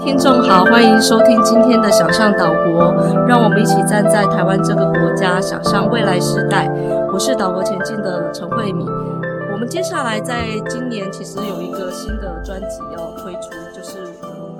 听众好，欢迎收听今天的想象岛国，让我们一起站在台湾这个国家，想象未来时代。我是岛国前进的陈慧敏。我们接下来在今年其实有一个新的专辑要推出，就是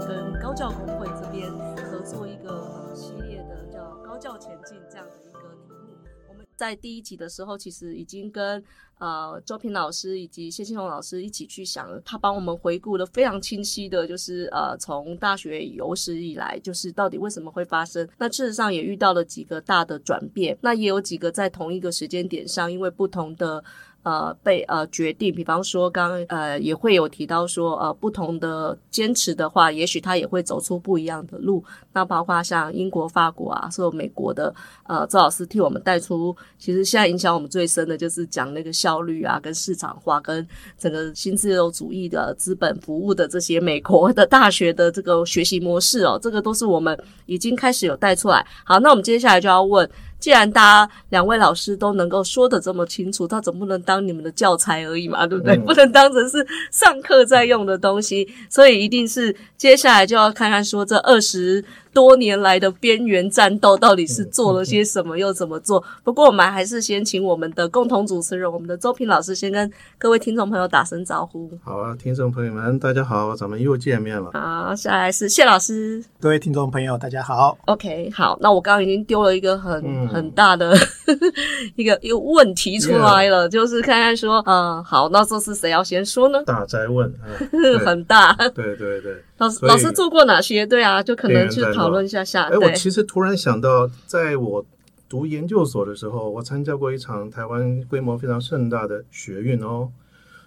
跟高教工会这边合作一个呃系列的叫“高教前进”这样的一个题目。我们在第一集的时候，其实已经跟呃，周平老师以及谢庆龙老师一起去想，他帮我们回顾了非常清晰的，就是呃，从大学有史以来，就是到底为什么会发生。那事实上也遇到了几个大的转变，那也有几个在同一个时间点上，因为不同的。呃，被呃决定，比方说刚刚呃也会有提到说，呃不同的坚持的话，也许他也会走出不一样的路。那包括像英国、法国啊，所有美国的呃周老师替我们带出，其实现在影响我们最深的就是讲那个效率啊，跟市场化，跟整个新自由主义的资本服务的这些美国的大学的这个学习模式哦，这个都是我们已经开始有带出来。好，那我们接下来就要问。既然大家两位老师都能够说的这么清楚，他总不能当你们的教材而已嘛，对不对？嗯、不能当成是上课在用的东西，所以一定是接下来就要看看说这二十。多年来的边缘战斗到底是做了些什么，又怎么做？不过我们还是先请我们的共同主持人，我们的周平老师先跟各位听众朋友打声招呼。好啊，听众朋友们，大家好，咱们又见面了。好，下来是谢老师。各位听众朋友，大家好。OK，好，那我刚刚已经丢了一个很、嗯、很大的 一个一个问题出来了.就是看看说，嗯，好，那这是谁要先说呢？大灾问，很大。对对对。老师老师做过哪些？对啊，就可能去讨论一下下。哎，我其实突然想到，在我读研究所的时候，我参加过一场台湾规模非常盛大的学运哦，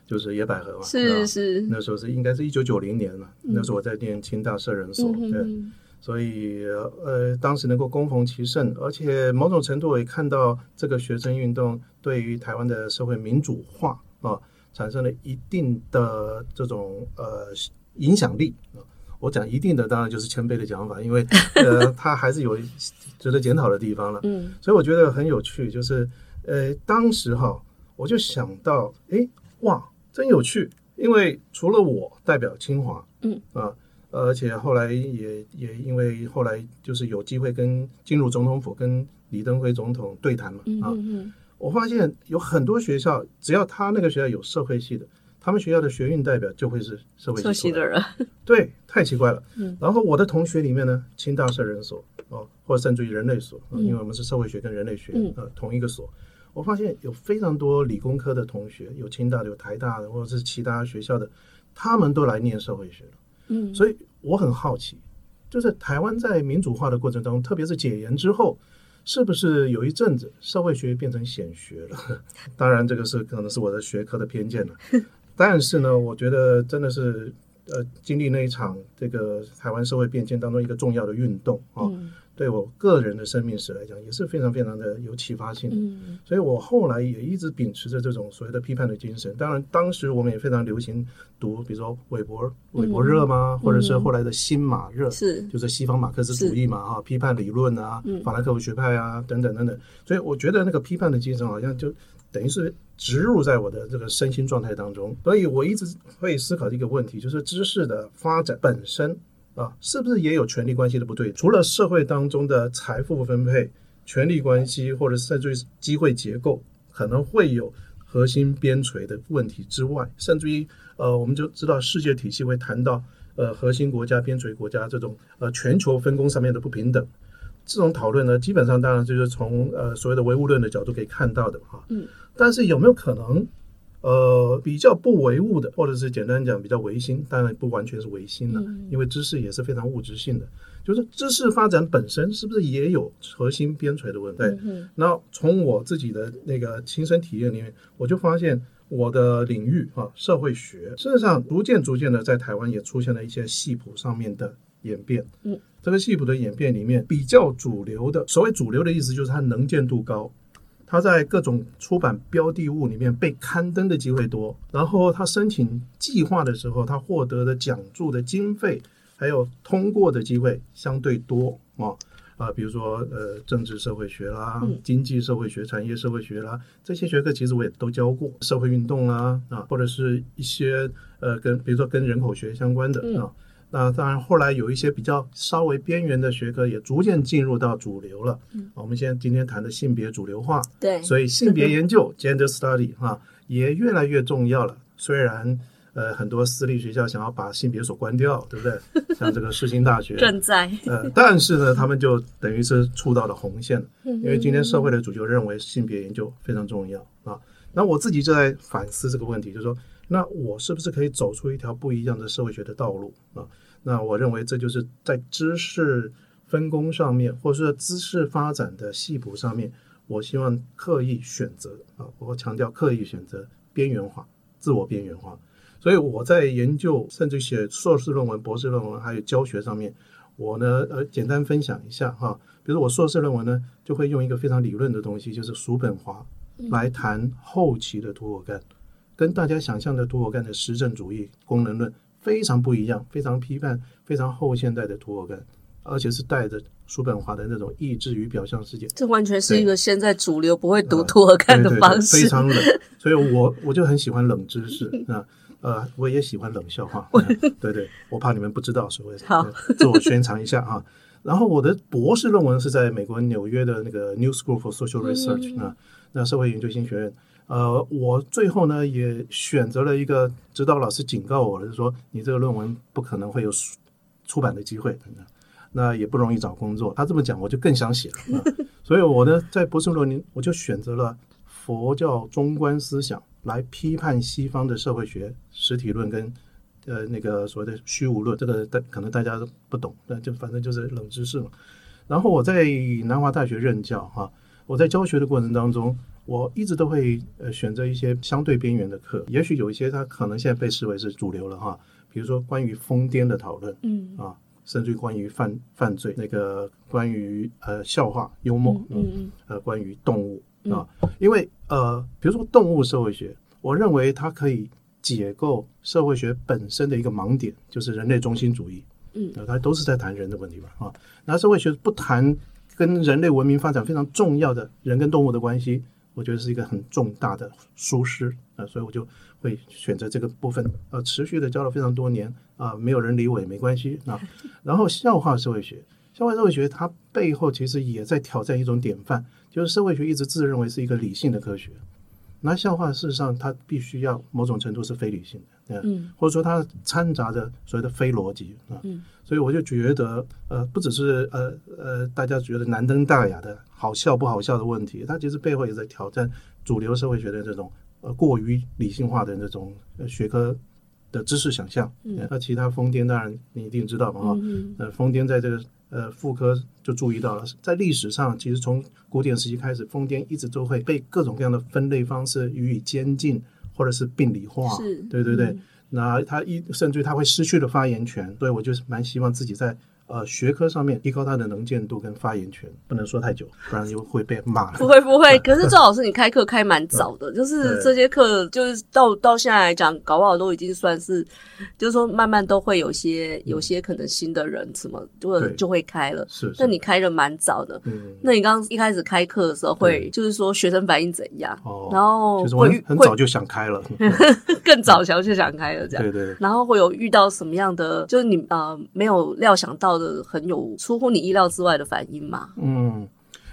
就是野百合嘛。是是。那时候是应该是一九九零年了，嗯、那时候我在念清大社人所，嗯、哼对，所以呃，当时能够攻逢其盛，而且某种程度我也看到这个学生运动对于台湾的社会民主化啊，产生了一定的这种呃。影响力啊，我讲一定的，当然就是谦卑的讲法，因为 呃，他还是有值得检讨的地方了。嗯，所以我觉得很有趣，就是呃，当时哈，我就想到，哎，哇，真有趣，因为除了我代表清华，嗯啊，而且后来也也因为后来就是有机会跟进入总统府跟李登辉总统对谈嘛，啊，我发现有很多学校，只要他那个学校有社会系的。他们学校的学运代表就会是社会系的人，对，太奇怪了。嗯，然后我的同学里面呢，清大社人所哦，或者甚至于人类所，因为我们是社会学跟人类学呃同一个所，我发现有非常多理工科的同学，有清大的，有台大的，或者是其他学校的，他们都来念社会学了。嗯，所以我很好奇，就是台湾在民主化的过程当中，特别是解严之后，是不是有一阵子社会学变成显学了？当然，这个是可能是我的学科的偏见了。但是呢，我觉得真的是，呃，经历那一场这个台湾社会变迁当中一个重要的运动啊，嗯、对我个人的生命史来讲也是非常非常的有启发性。嗯，所以我后来也一直秉持着这种所谓的批判的精神。当然，当时我们也非常流行读，比如说韦伯韦伯热嘛，嗯、或者是后来的新马热，是就是西方马克思主义嘛，哈是，批判理论啊，嗯、法兰克福学派啊，等等等等。所以我觉得那个批判的精神好像就。等于是植入在我的这个身心状态当中，所以我一直会思考一个问题，就是知识的发展本身啊，是不是也有权力关系的不对？除了社会当中的财富分配、权力关系，或者甚至于机会结构可能会有核心边陲的问题之外，甚至于呃，我们就知道世界体系会谈到呃核心国家、边陲国家这种呃全球分工上面的不平等。这种讨论呢，基本上当然就是从呃所谓的唯物论的角度可以看到的哈。嗯。但是有没有可能，呃，比较不唯物的，或者是简单讲比较唯心，当然不完全是唯心了，嗯、因为知识也是非常物质性的。就是知识发展本身是不是也有核心边陲的问题？嗯、那从我自己的那个亲身体验里面，我就发现我的领域啊，社会学，事实上逐渐逐渐的在台湾也出现了一些系谱上面的演变。嗯。这个系谱的演变里面，比较主流的，所谓主流的意思就是它能见度高，它在各种出版标的物里面被刊登的机会多，然后他申请计划的时候，他获得的奖助的经费，还有通过的机会相对多啊啊，比如说呃政治社会学啦、经济社会学、产业社会学啦，这些学科其实我也都教过，社会运动啦啊，或者是一些呃跟比如说跟人口学相关的啊。那当然，后来有一些比较稍微边缘的学科也逐渐进入到主流了。嗯，我们现在今天谈的性别主流化，对，所以性别研究 （gender study） 哈也越来越重要了。虽然呃很多私立学校想要把性别所关掉，对不对？像这个世新大学 正在呃，但是呢，他们就等于是触到了红线，因为今天社会的主流认为性别研究非常重要啊。那我自己就在反思这个问题，就是说。那我是不是可以走出一条不一样的社会学的道路啊？那我认为这就是在知识分工上面，或者说知识发展的系谱上面，我希望刻意选择啊，我强调刻意选择边缘化、自我边缘化。所以我在研究，甚至写硕士论文、博士论文，还有教学上面，我呢呃简单分享一下哈。比如我硕士论文呢，就会用一个非常理论的东西，就是叔本华来谈后期的涂尔干。跟大家想象的涂尔干的实证主义功能论非常不一样，非常批判，非常后现代的涂尔干，而且是带着叔本华的那种意志与表象世界。这完全是一个现在主流不会读涂尔干的方式，呃、非常冷。所以我我就很喜欢冷知识啊，呃，我也喜欢冷笑话。对对，我怕你们不知道，所以好自我宣传一下啊。然后我的博士论文是在美国纽约的那个 New School for Social Research、嗯、啊，那社会研究新学院。呃，我最后呢也选择了一个指导老师警告我，就说你这个论文不可能会有出版的机会，那也不容易找工作。他这么讲，我就更想写了。所以我呢在博士论文我就选择了佛教中观思想来批判西方的社会学实体论跟呃那个所谓的虚无论。这个大可能大家都不懂，那就反正就是冷知识嘛。然后我在南华大学任教哈，我在教学的过程当中。我一直都会呃选择一些相对边缘的课，也许有一些它可能现在被视为是主流了哈，比如说关于疯癫的讨论，嗯。啊，甚至于关于犯犯罪那个关于呃笑话幽默，嗯嗯呃关于动物啊，因为呃比如说动物社会学，我认为它可以解构社会学本身的一个盲点，就是人类中心主义，嗯，它都是在谈人的问题嘛啊，那社会学不谈跟人类文明发展非常重要的人跟动物的关系。我觉得是一个很重大的疏失啊，所以我就会选择这个部分，呃，持续的教了非常多年啊，没有人理我也没关系啊。然后笑话社会学，笑话社会学它背后其实也在挑战一种典范，就是社会学一直自认为是一个理性的科学。那笑话事实上，它必须要某种程度是非理性的，嗯，或者说它掺杂着所谓的非逻辑啊，嗯，所以我就觉得，呃，不只是呃呃大家觉得难登大雅的好笑不好笑的问题，它其实背后也在挑战主流社会学的这种呃过于理性化的这种学科的知识想象。嗯，那其他疯癫当然你一定知道嘛，哈，呃，疯癫在这个。呃，妇科就注意到了，在历史上，其实从古典时期开始，疯癫一直都会被各种各样的分类方式予以监禁，或者是病理化，是对对对。嗯、那他一甚至于他会失去了发言权，所以我就是蛮希望自己在。呃，学科上面提高他的能见度跟发言权，不能说太久，不然就会被骂了。不会不会，可是赵老师你开课开蛮早的，就是这些课就是到到现在来讲，搞不好都已经算是，就是说慢慢都会有些有些可能新的人什么就会就会开了。是，那你开的蛮早的。嗯，那你刚刚一开始开课的时候会就是说学生反应怎样？哦，然后会很早就想开了，更早想就想开了这样。对对。然后会有遇到什么样的，就是你呃没有料想到的很有出乎你意料之外的反应嘛？嗯，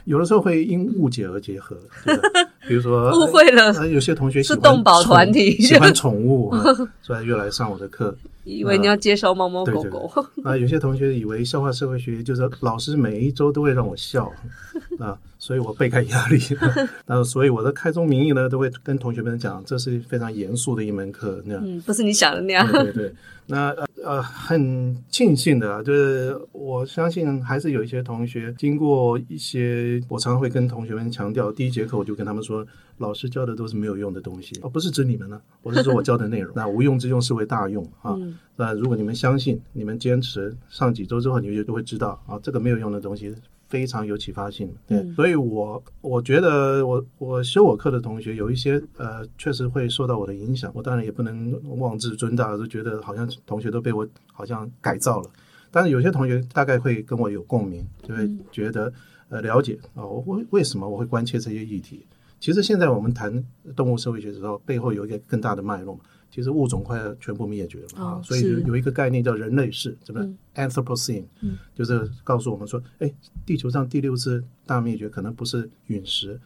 有的时候会因误解而结合，比如说误会了，有些同学是动保团体，喜欢宠物，所以又来上我的课。以为你要介绍猫猫狗狗啊？有些同学以为笑话社会学就是老师每一周都会让我笑 啊，所以我倍感压力。那所以我的开宗明义呢，都会跟同学们讲，这是非常严肃的一门课，那样，嗯，不是你想的那样。对对对，那呃呃，很庆幸的啊，就是我相信还是有一些同学经过一些，我常常会跟同学们强调，第一节课我就跟他们说，老师教的都是没有用的东西，哦，不是指你们呢，我是说我教的内容。那无用之用是为大用啊。嗯那如果你们相信，你们坚持上几周之后，你们就会知道啊，这个没有用的东西非常有启发性。对，嗯、所以我我觉得我我修我课的同学有一些呃，确实会受到我的影响。我当然也不能妄自尊大，就觉得好像同学都被我好像改造了。但是有些同学大概会跟我有共鸣，就会觉得呃了解啊，我为为什么我会关切这些议题？其实现在我们谈动物社会学的时候，背后有一个更大的脉络。其实物种快要全部灭绝了啊，哦、所以有一个概念叫人类世，怎么 Anthropocene，嗯，就是告诉我们说，哎，地球上第六次大灭绝可能不是陨石、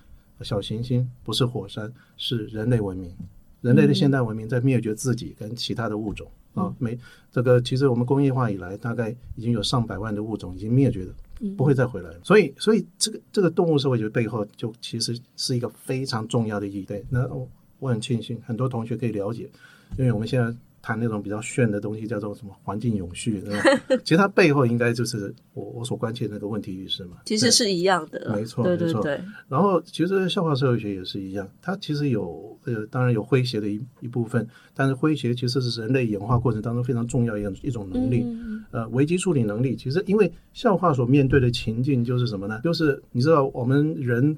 小行星，不是火山，是人类文明，人类的现代文明在灭绝自己跟其他的物种、嗯、啊。没这个，其实我们工业化以来，大概已经有上百万的物种已经灭绝了，不会再回来了。所以，所以这个这个动物社会学背后，就其实是一个非常重要的意义。对，那我我很庆幸，很多同学可以了解。因为我们现在谈那种比较炫的东西，叫做什么环境永续，对吧？其实它背后应该就是我我所关切的那个问题意识嘛。其实是一样的，没错，对对对，没错。然后其实笑话社会学也是一样，它其实有呃，当然有诙谐的一一部分，但是诙谐其实是人类演化过程当中非常重要一一种能力。嗯、呃，危机处理能力，其实因为笑话所面对的情境就是什么呢？就是你知道我们人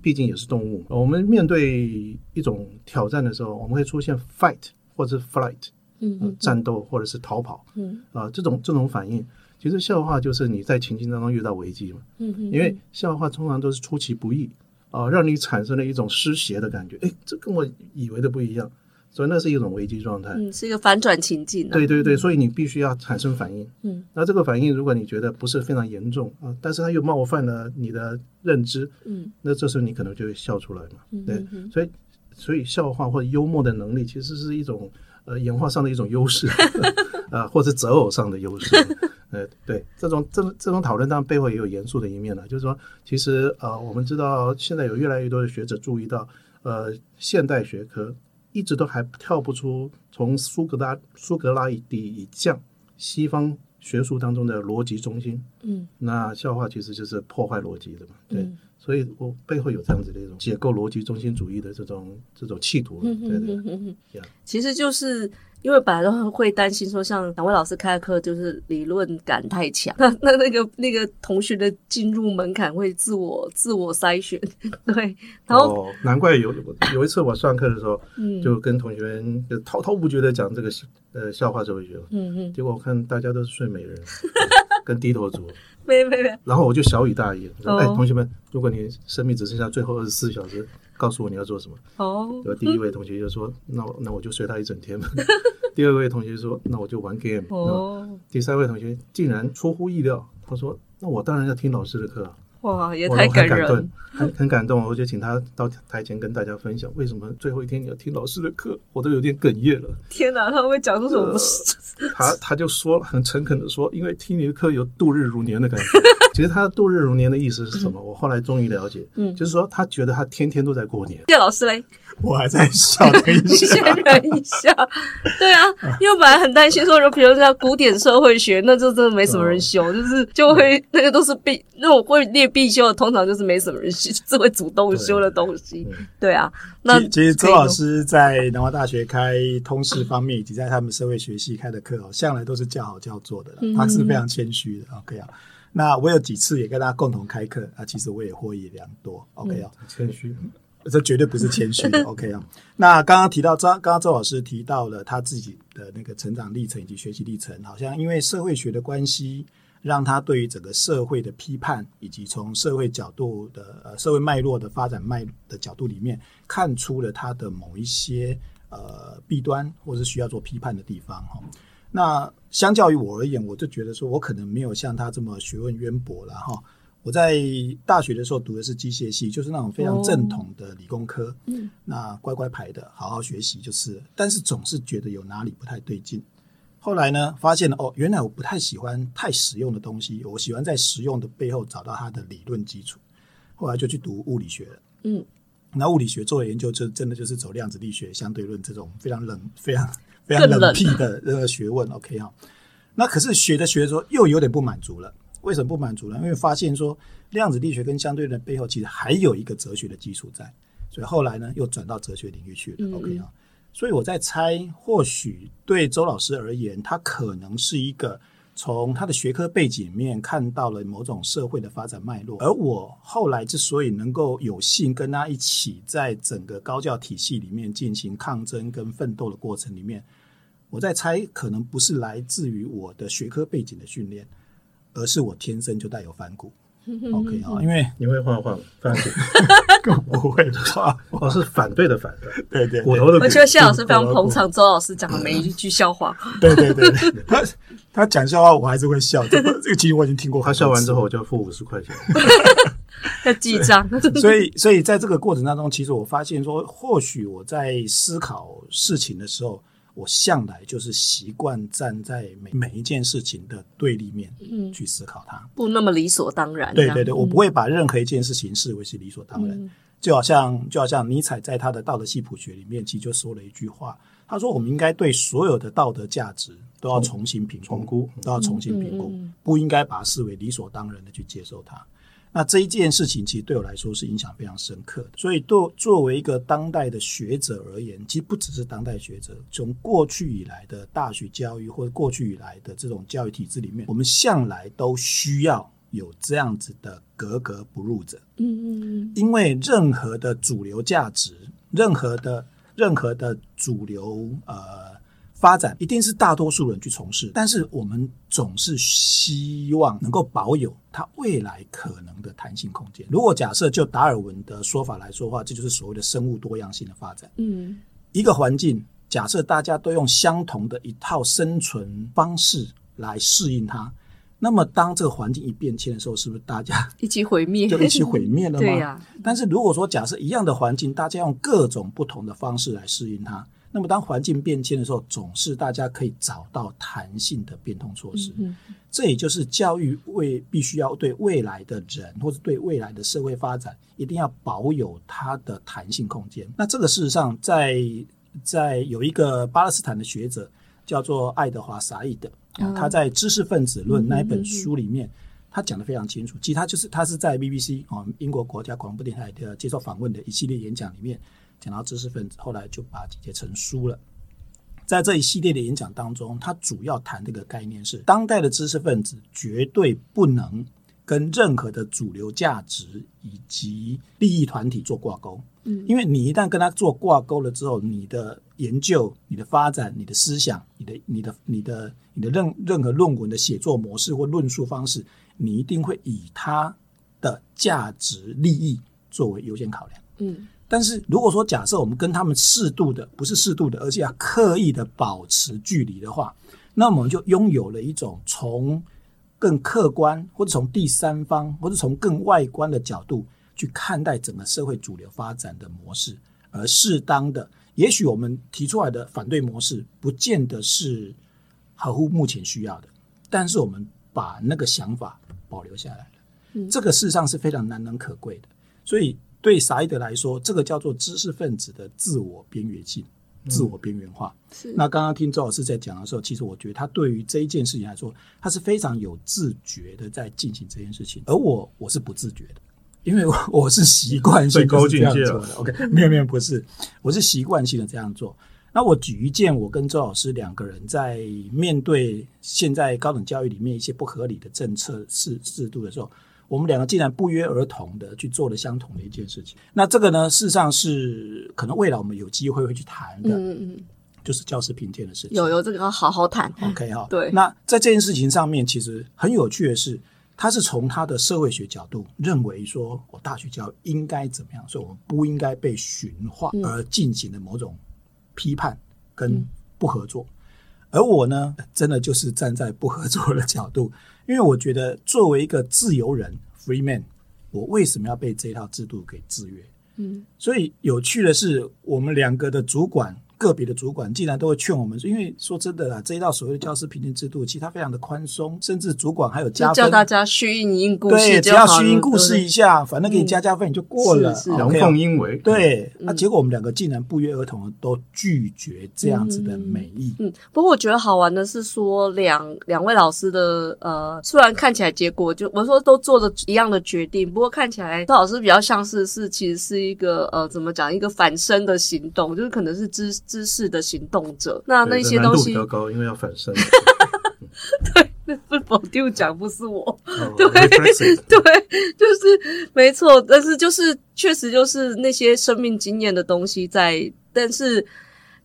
毕竟也是动物，我们面对一种挑战的时候，我们会出现 fight。或者是 flight，嗯、呃，战斗或者是逃跑，嗯。啊、呃，这种这种反应，其实笑话就是你在情境当中遇到危机嘛，嗯嗯，因为笑话通常都是出其不意啊、呃，让你产生了一种失邪的感觉，哎，这跟我以为的不一样，所以那是一种危机状态，嗯，是一个反转情境、啊，对对对，所以你必须要产生反应，嗯，那这个反应如果你觉得不是非常严重啊，但是它又冒犯了你的认知，嗯，那这时候你可能就会笑出来嘛，嗯、对，所以。所以笑话或者幽默的能力，其实是一种呃演化上的一种优势，呃，或者择偶上的优势。呃，对，这种这种这种讨论当然背后也有严肃的一面了。就是说，其实呃，我们知道现在有越来越多的学者注意到，呃，现代学科一直都还跳不出从苏格拉苏格拉底以降西方学术当中的逻辑中心。嗯，那笑话其实就是破坏逻辑的嘛。对。嗯所以我背后有这样子的一种解构逻辑中心主义的这种这种企图，对对，对，对，其实就是因为本来都会担心说，像两位老师开的课就是理论感太强，那那那个那个同学的进入门槛会自我自我筛选，对，然后、哦、难怪有有一次我上课的时候，嗯，就跟同学们就滔滔不绝的讲这个呃笑话社会学，嗯嗯，结果我看大家都是睡美人，跟低头族。没没没，然后我就小以大义，说：“哎，同学们，如果你生命只剩下最后二十四小时，告诉我你要做什么。”哦，第一位同学就说：“那我那我就睡他一整天。”第二位同学说：“那我就玩 game。”哦，第三位同学竟然出乎意料，他说：“那我当然要听老师的课啊。”哇，也太感人，很很，很感动。我就请他到台前跟大家分享，为什么最后一天你要听老师的课，我都有点哽咽了。天哪，他会讲出什么？呃、他他就说了，很诚恳的说，因为听你的课有度日如年的感觉。其实他度日如年的意思是什么？我后来终于了解，嗯，就是说他觉得他天天都在过年。谢老师嘞。我还在笑，等一下，先忍一下。对啊，因为我本来很担心说，就比如说古典社会学，那就真的没什么人修，哦、就是就会那个都是必那种会列必修的，通常就是没什么人修，是会主动修的东西。对，啊，那其实周老师在南华大学开通识方面，以及在他们社会学系开的课哦，向来都是叫好叫座的，他是非常谦虚的。OK 啊，那我有几次也跟大家共同开课啊，其实我也获益良多。OK 啊，谦虚。这绝对不是谦虚，OK 啊。那刚刚提到，刚刚周老师提到了他自己的那个成长历程以及学习历程，好像因为社会学的关系，让他对于整个社会的批判，以及从社会角度的呃社会脉络的发展脉的角度里面，看出了他的某一些呃弊端，或是需要做批判的地方哈。那相较于我而言，我就觉得说我可能没有像他这么学问渊博了哈。我在大学的时候读的是机械系，就是那种非常正统的理工科，嗯，那乖乖牌的，好好学习就是。但是总是觉得有哪里不太对劲。后来呢，发现了哦，原来我不太喜欢太实用的东西，我喜欢在实用的背后找到它的理论基础。后来就去读物理学了，嗯，那物理学做的研究就真的就是走量子力学、相对论这种非常冷、非常非常冷僻的那个学问。OK 哈，那可是学着学着又有点不满足了。为什么不满足呢？因为发现说量子力学跟相对论背后其实还有一个哲学的基础在，所以后来呢又转到哲学领域去了。嗯、OK 啊，所以我在猜，或许对周老师而言，他可能是一个从他的学科背景面看到了某种社会的发展脉络，而我后来之所以能够有幸跟他一起在整个高教体系里面进行抗争跟奋斗的过程里面，我在猜，可能不是来自于我的学科背景的训练。而是我天生就带有反骨，OK 啊，因为你会画画吗？反骨，更不会画，我是反对的反对，对对，骨头的。我觉得谢老师非常捧场周老师讲的每一句笑话。对对对，他他讲笑话我还是会笑，这个这个其实我已经听过。他笑完之后我就付五十块钱，要记账。所以所以在这个过程当中，其实我发现说，或许我在思考事情的时候。我向来就是习惯站在每每一件事情的对立面，嗯，去思考它，不那么理所当然。对对对，我不会把任何一件事情视为是理所当然。嗯、就好像就好像尼采在他的《道德系谱学》里面，其实就说了一句话，他说：“我们应该对所有的道德价值都要重新评重估，都要重新评估，不应该把它视为理所当然的去接受它。”那这一件事情，其实对我来说是影响非常深刻的。所以，作作为一个当代的学者而言，其实不只是当代学者，从过去以来的大学教育或者过去以来的这种教育体制里面，我们向来都需要有这样子的格格不入者。嗯嗯嗯。因为任何的主流价值，任何的任何的主流呃。发展一定是大多数人去从事，但是我们总是希望能够保有它未来可能的弹性空间。如果假设就达尔文的说法来说的话，这就是所谓的生物多样性的发展。嗯，一个环境，假设大家都用相同的一套生存方式来适应它，那么当这个环境一变迁的时候，是不是大家一起毁灭？就一起毁灭了吗？对呀。但是如果说假设一样的环境，大家用各种不同的方式来适应它。那么，当环境变迁的时候，总是大家可以找到弹性的变通措施。这也就是教育为必须要对未来的人，或者对未来的社会发展，一定要保有它的弹性空间。那这个事实上在，在在有一个巴勒斯坦的学者叫做爱德华·萨义德，嗯，他在《知识分子论》那一本书里面，嗯嗯嗯，他讲得非常清楚。其实他就是他是在 BBC 啊，英国国家广播电台的接受访问的一系列演讲里面。讲到知识分子，后来就把集结成书了。在这一系列的演讲当中，他主要谈这个概念是：当代的知识分子绝对不能跟任何的主流价值以及利益团体做挂钩。嗯，因为你一旦跟他做挂钩了之后，你的研究、你的发展、你的思想、你的、你的、你的、你的任任何论文的写作模式或论述方式，你一定会以他的价值利益作为优先考量。嗯。但是如果说假设我们跟他们适度的，不是适度的，而且要刻意的保持距离的话，那我们就拥有了一种从更客观，或者从第三方，或者从更外观的角度去看待整个社会主流发展的模式，而适当的，也许我们提出来的反对模式，不见得是合乎目前需要的，但是我们把那个想法保留下来了，嗯，这个事实上是非常难能可贵的，所以。对萨义德来说，这个叫做知识分子的自我边缘性、嗯、自我边缘化。是。那刚刚听周老师在讲的时候，其实我觉得他对于这一件事情来说，他是非常有自觉的在进行这件事情，而我我是不自觉的，因为我，我是习惯性这样做的。OK，没有没有，不是，我是习惯性的这样做。那我举一件，我跟周老师两个人在面对现在高等教育里面一些不合理的政策制制度的时候。我们两个竟然不约而同的去做了相同的一件事情，那这个呢，事实上是可能未来我们有机会会去谈的，嗯嗯，就是教师评鉴的事情。有有这个要好好谈，OK 哈。对，那在这件事情上面，其实很有趣的是，他是从他的社会学角度认为说，我大学教育应该怎么样，所以我们不应该被驯化而进行的某种批判跟不合作。嗯。而我呢，真的就是站在不合作的角度。因为我觉得，作为一个自由人 （free man），我为什么要被这套制度给制约？嗯，所以有趣的是，我们两个的主管。个别的主管竟然都会劝我们，因为说真的啦，这一套所谓的教师评定制度，其实它非常的宽松，甚至主管还有加分，叫大家虚应故事，对，只要虚应故事一下，反正给你加加分你就过了，阳奉阴违。对，那、嗯啊、结果我们两个竟然不约而同的都拒绝这样子的美意。嗯，不过我觉得好玩的是说，两两位老师的呃，虽然看起来结果就我说都做的一样的决定，不过看起来周老师比较像是是其实是一个呃，怎么讲一个反身的行动，就是可能是知。知识的行动者，那那些东西比较高，因为要反身。对，那不否定讲不是我，哦、对 对，就是没错。但是就是确实就是那些生命经验的东西在，但是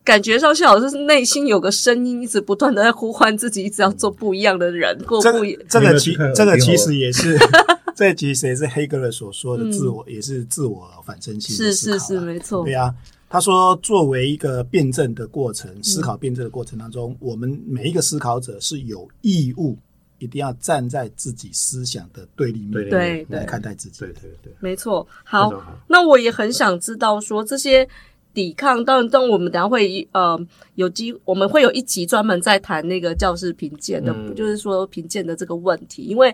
感觉上像老师是内心有个声音一直不断的在呼唤自己，一直要做不一样的人，过不一。这个其这个其实也是。这其实也是黑格尔所说的自我，嗯、也是自我反身性的思考。是是是，没错。对啊，他说，作为一个辩证的过程，思考辩证的过程当中，嗯、我们每一个思考者是有义务。一定要站在自己思想的对立面对来看待自己，对对对，没错。好，那我也很想知道说这些抵抗，当然，当我们等下会呃有机，我们会有一集专门在谈那个教师评鉴的，嗯、就是说评鉴的这个问题，因为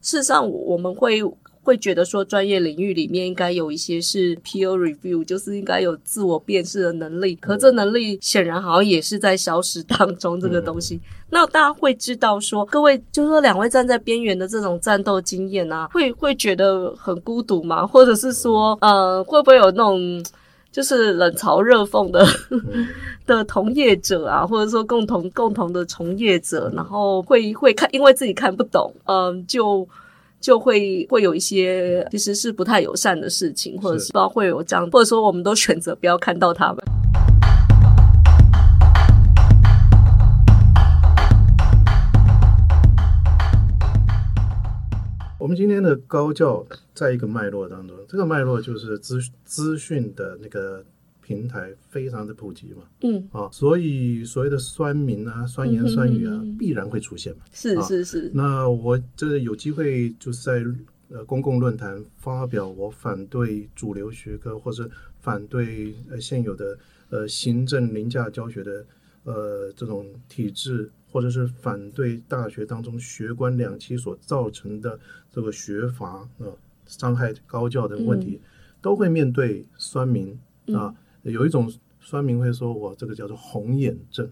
事实上我们会。会觉得说专业领域里面应该有一些是 peer review，就是应该有自我辨识的能力，可这能力显然好像也是在消失当中。这个东西，那大家会知道说，各位就是说两位站在边缘的这种战斗经验啊，会会觉得很孤独吗？或者是说，呃，会不会有那种就是冷嘲热讽的 的同业者啊，或者说共同共同的从业者，然后会会看，因为自己看不懂，嗯、呃，就。就会会有一些其实是不太友善的事情，或者是不知道会有这样，或者说我们都选择不要看到他们。我们今天的高教在一个脉络当中，这个脉络就是资资讯的那个。平台非常的普及嘛，嗯啊，所以所谓的酸民啊、酸言酸语啊，嗯、哼哼必然会出现嘛。是是是。那我就是有机会就是在呃公共论坛发表我反对主流学科，或者反对呃现有的呃行政凌驾教学的呃这种体制，或者是反对大学当中学官两栖所造成的这个学阀啊、呃、伤害高教的问题，嗯、都会面对酸民啊。嗯有一种酸民会说：“我这个叫做红眼症，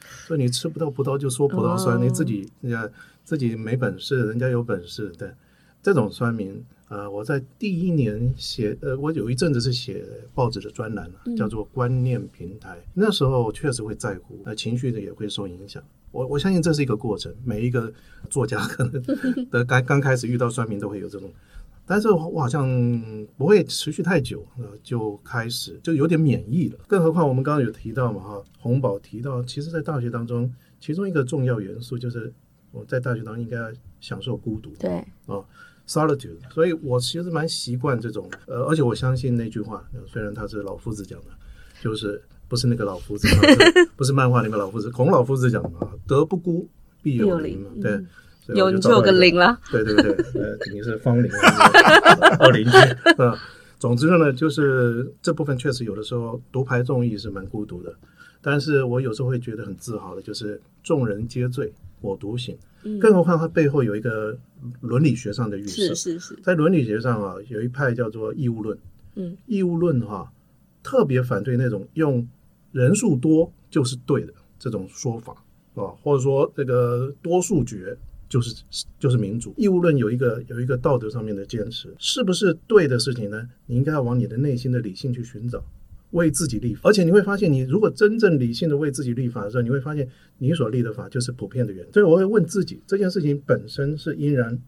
说你吃不到葡萄就说葡萄酸，oh. 你自己人家自己没本事，人家有本事。”对，这种酸民，呃，我在第一年写，呃，我有一阵子是写报纸的专栏，叫做观念平台。嗯、那时候确实会在乎，呃，情绪的也会受影响。我我相信这是一个过程，每一个作家可能 的刚刚开始遇到酸民都会有这种。但是我好像不会持续太久，呃，就开始就有点免疫了。更何况我们刚刚有提到嘛，哈，洪宝提到，其实，在大学当中，其中一个重要元素就是我在大学当中应该要享受孤独，对，啊，solitude。所以我其实蛮习惯这种，呃，而且我相信那句话，虽然他是老夫子讲的，就是不是那个老夫子，不是漫画里面老夫子，孔老夫子讲的嘛，德不孤，必有邻嘛，对。有你就有个零了，对对对，呃，肯定是芳邻二邻居啊。总之呢，就是这部分确实有的时候独排众议是蛮孤独的，但是我有时候会觉得很自豪的，就是众人皆醉我独醒。嗯、更何况它背后有一个伦理学上的预设，是是是，在伦理学上啊，有一派叫做义务论，嗯，义务论哈、啊，特别反对那种用人数多就是对的这种说法啊，或者说这个多数决。就是就是民主义务论有一个有一个道德上面的坚持，是不是对的事情呢？你应该要往你的内心的理性去寻找，为自己立法。而且你会发现，你如果真正理性的为自己立法的时候，你会发现你所立的法就是普遍的原则。所以我会问自己，这件事情本身是因然，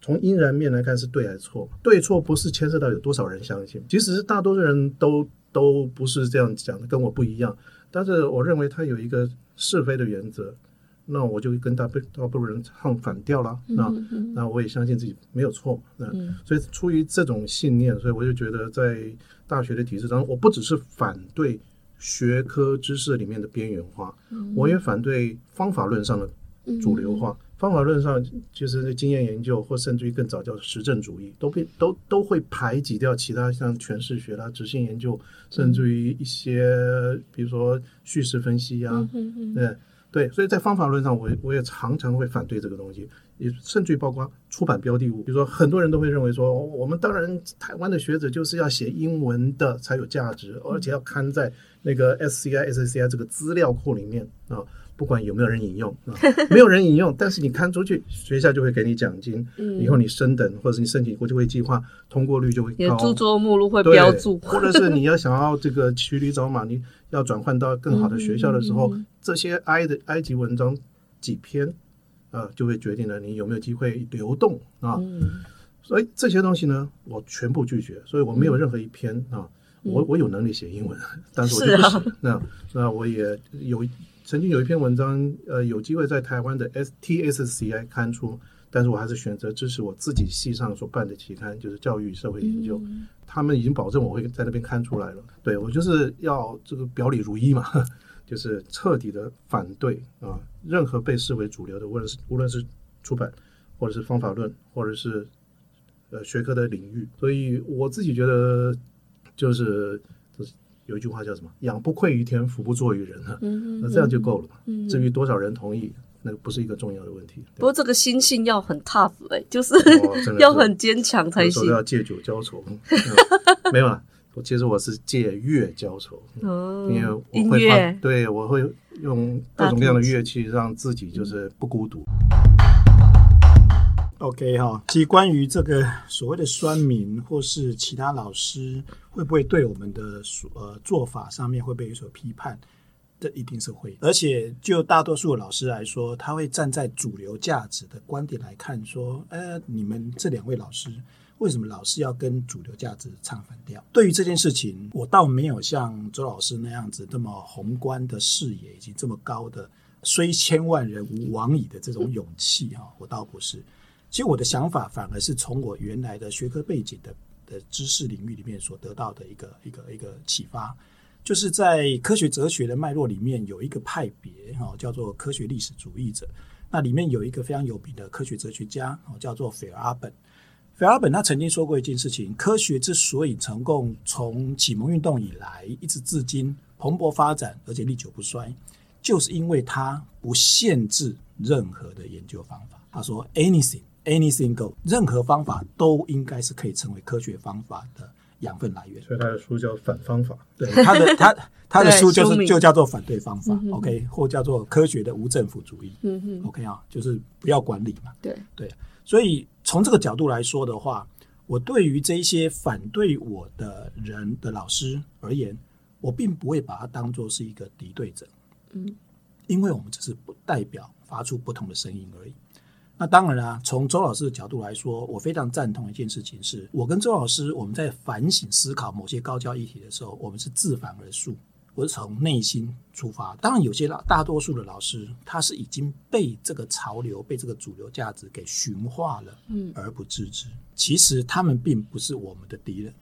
从因然面来看是对还是错？对错不是牵涉到有多少人相信，即使是大多数人都都不是这样讲的，跟我不一样。但是我认为它有一个是非的原则。那我就跟大部大部分人唱反调了。那、嗯、那我也相信自己没有错。那、嗯、所以出于这种信念，所以我就觉得在大学的体制当中，我不只是反对学科知识里面的边缘化，嗯、我也反对方法论上的主流化。嗯、方法论上就是经验研究，或甚至于更早叫实证主义，都被都都会排挤掉其他像诠释学啦、执行研究，甚至于一些比如说叙事分析呀、啊，嗯、哼对。对，所以在方法论上，我我也常常会反对这个东西，也甚至于包括出版标的物，比如说很多人都会认为说，我们当然台湾的学者就是要写英文的才有价值，而且要刊在那个 SCI、SCI 这个资料库里面啊。不管有没有人引用，没有人引用，但是你刊出去，学校就会给你奖金。嗯，以后你升等或者是你申请国际会计划，通过率就会高。著作目录会标注，或者是你要想要这个骑驴找马，你要转换到更好的学校的时候，这些埃的埃及文章几篇啊、呃，就会决定了你有没有机会流动啊。嗯、所以这些东西呢，我全部拒绝，所以我没有任何一篇啊，嗯、我我有能力写英文，但是我就不写。啊、那那我也有。曾经有一篇文章，呃，有机会在台湾的 S T S C I 刊出，但是我还是选择支持我自己系上所办的期刊，就是教育社会研究。嗯、他们已经保证我会在那边刊出来了。对，我就是要这个表里如一嘛，就是彻底的反对啊，任何被视为主流的，无论是无论是出版，或者是方法论，或者是呃学科的领域。所以我自己觉得，就是就是有一句话叫什么“养不愧于天，福不作于人”啊，嗯、那这样就够了嘛。嗯、至于多少人同意？那个不是一个重要的问题。不过这个心性要很 tough 哎、欸，就是、哦、要很坚强才行。要借酒浇愁、嗯，没有啊。我其实我是借乐浇愁，哦、因为我会音乐对我会用各种各样的乐器让自己就是不孤独。OK 哈，其实关于这个所谓的酸民或是其他老师会不会对我们的呃做法上面会不会有所批判？这一定是会，而且就大多数老师来说，他会站在主流价值的观点来看，说：“呃，你们这两位老师为什么老是要跟主流价值唱反调？”对于这件事情，我倒没有像周老师那样子这么宏观的视野，以及这么高的“虽千万人吾往矣”的这种勇气哈，我倒不是。其实我的想法反而是从我原来的学科背景的的知识领域里面所得到的一个一个一个启发。就是在科学哲学的脉络里面，有一个派别哈，叫做科学历史主义者。那里面有一个非常有名的科学哲学家，哦叫做斐尔阿本。斐尔阿本他曾经说过一件事情：科学之所以成功，从启蒙运动以来一直至今蓬勃发展，而且历久不衰，就是因为它不限制任何的研究方法。他说：“anything, anything go，任何方法都应该是可以成为科学方法的。”养分来源，所以他的书叫反方法。对，他的 他他的书就是就叫做反对方法，OK，或叫做科学的无政府主义，嗯哼，OK 啊，就是不要管理嘛。对对，所以从这个角度来说的话，我对于这一些反对我的人的老师而言，我并不会把他当做是一个敌对者，嗯，因为我们只是不代表发出不同的声音而已。那当然啦，从周老师的角度来说，我非常赞同一件事情是，我跟周老师我们在反省思考某些高教议题的时候，我们是自反而述，我是从内心出发。当然，有些老大多数的老师，他是已经被这个潮流、被这个主流价值给驯化了，嗯，而不自知。其实他们并不是我们的敌人，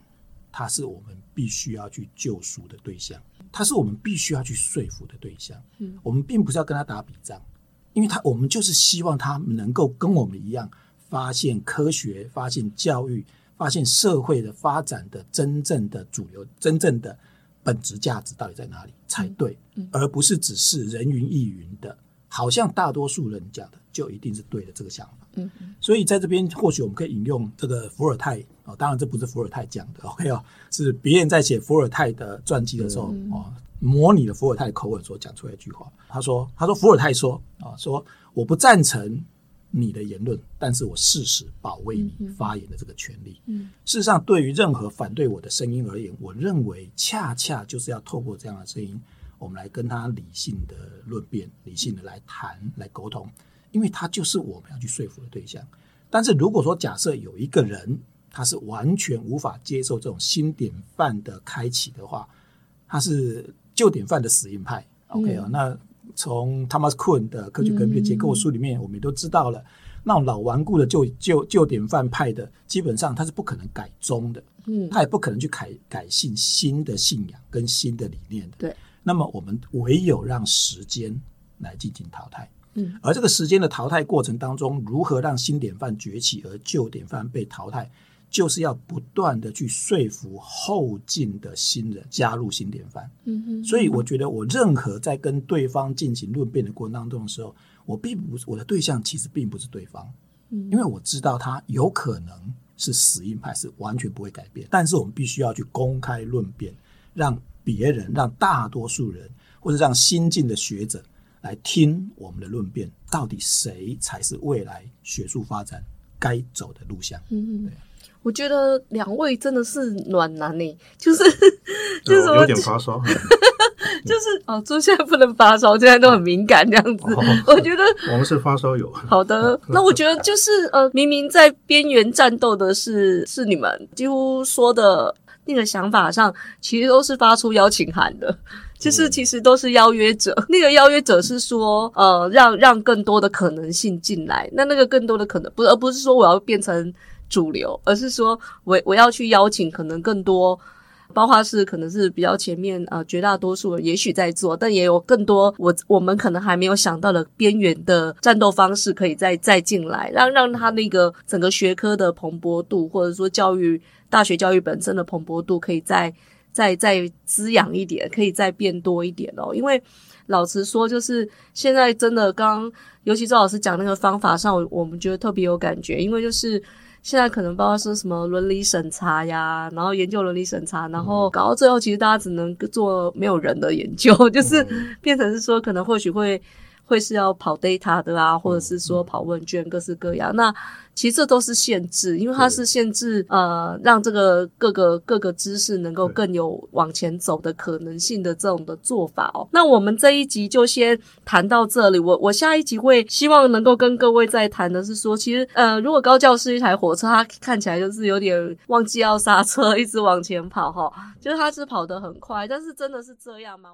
他是我们必须要去救赎的对象，他是我们必须要去说服的对象。嗯，我们并不是要跟他打比仗。因为他，我们就是希望他能够跟我们一样，发现科学、发现教育、发现社会的发展的真正的主流、真正的本质价值到底在哪里才对，而不是只是人云亦云的，好像大多数人讲的就一定是对的这个想法。嗯，所以在这边或许我们可以引用这个伏尔泰哦，当然这不是伏尔泰讲的，OK 哦，是别人在写伏尔泰的传记的时候哦。模拟了伏尔泰的口吻所讲出来一句话，他说：“他说伏尔泰说啊，说我不赞成你的言论，但是我誓死保卫你发言的这个权利。嗯，事实上，对于任何反对我的声音而言，我认为恰恰就是要透过这样的声音，我们来跟他理性的论辩，理性的来谈，来沟通，因为他就是我们要去说服的对象。但是如果说假设有一个人，他是完全无法接受这种新典范的开启的话，他是。旧典范的死硬派，OK 啊、嗯？那从 Thomas Kuhn 的科学革命的结构书里面，我们也都知道了，嗯、那种老顽固的旧旧旧典范派的，基本上他是不可能改宗的，嗯，他也不可能去改改信新的信仰跟新的理念的。对，那么我们唯有让时间来进行淘汰，嗯，而这个时间的淘汰过程当中，如何让新典范崛起而旧典范被淘汰？就是要不断的去说服后进的新人加入新典范。嗯哼，所以我觉得我任何在跟对方进行论辩的过程当中的时候，我并不是我的对象，其实并不是对方，嗯，因为我知道他有可能是死硬派，是完全不会改变。但是我们必须要去公开论辩，让别人、让大多数人或者让新进的学者来听我们的论辩，到底谁才是未来学术发展该走的路向？嗯对。我觉得两位真的是暖男呢，就是 就是有点发烧，就是哦，就现在不能发烧，现在都很敏感这样子。我觉得我们是发烧友。好的，那我觉得就是呃，明明在边缘战斗的是是你们，几乎说的那个想法上，其实都是发出邀请函的，就是其实都是邀约者。那个邀约者是说，呃，让让更多的可能性进来。那那个更多的可能，不，而不是说我要变成主流，而是说我我要去邀请可能更多。包括是可能是比较前面呃绝大多数人也许在做，但也有更多我我们可能还没有想到的边缘的战斗方式可以再再进来，让让他那个整个学科的蓬勃度，或者说教育大学教育本身的蓬勃度可以再再再滋养一点，可以再变多一点哦。因为老实说，就是现在真的刚尤其周老师讲那个方法上，我我们觉得特别有感觉，因为就是。现在可能包括说什么伦理审查呀，然后研究伦理审查，然后搞到最后，其实大家只能做没有人的研究，就是变成是说，可能或许会。会是要跑 data 的啊，或者是说跑问卷，各式各样。那其实这都是限制，因为它是限制呃，让这个各个各个知识能够更有往前走的可能性的这种的做法哦。那我们这一集就先谈到这里。我我下一集会希望能够跟各位再谈的是说，其实呃，如果高教是一台火车，它看起来就是有点忘记要刹车，一直往前跑哈，就是它是跑得很快，但是真的是这样吗？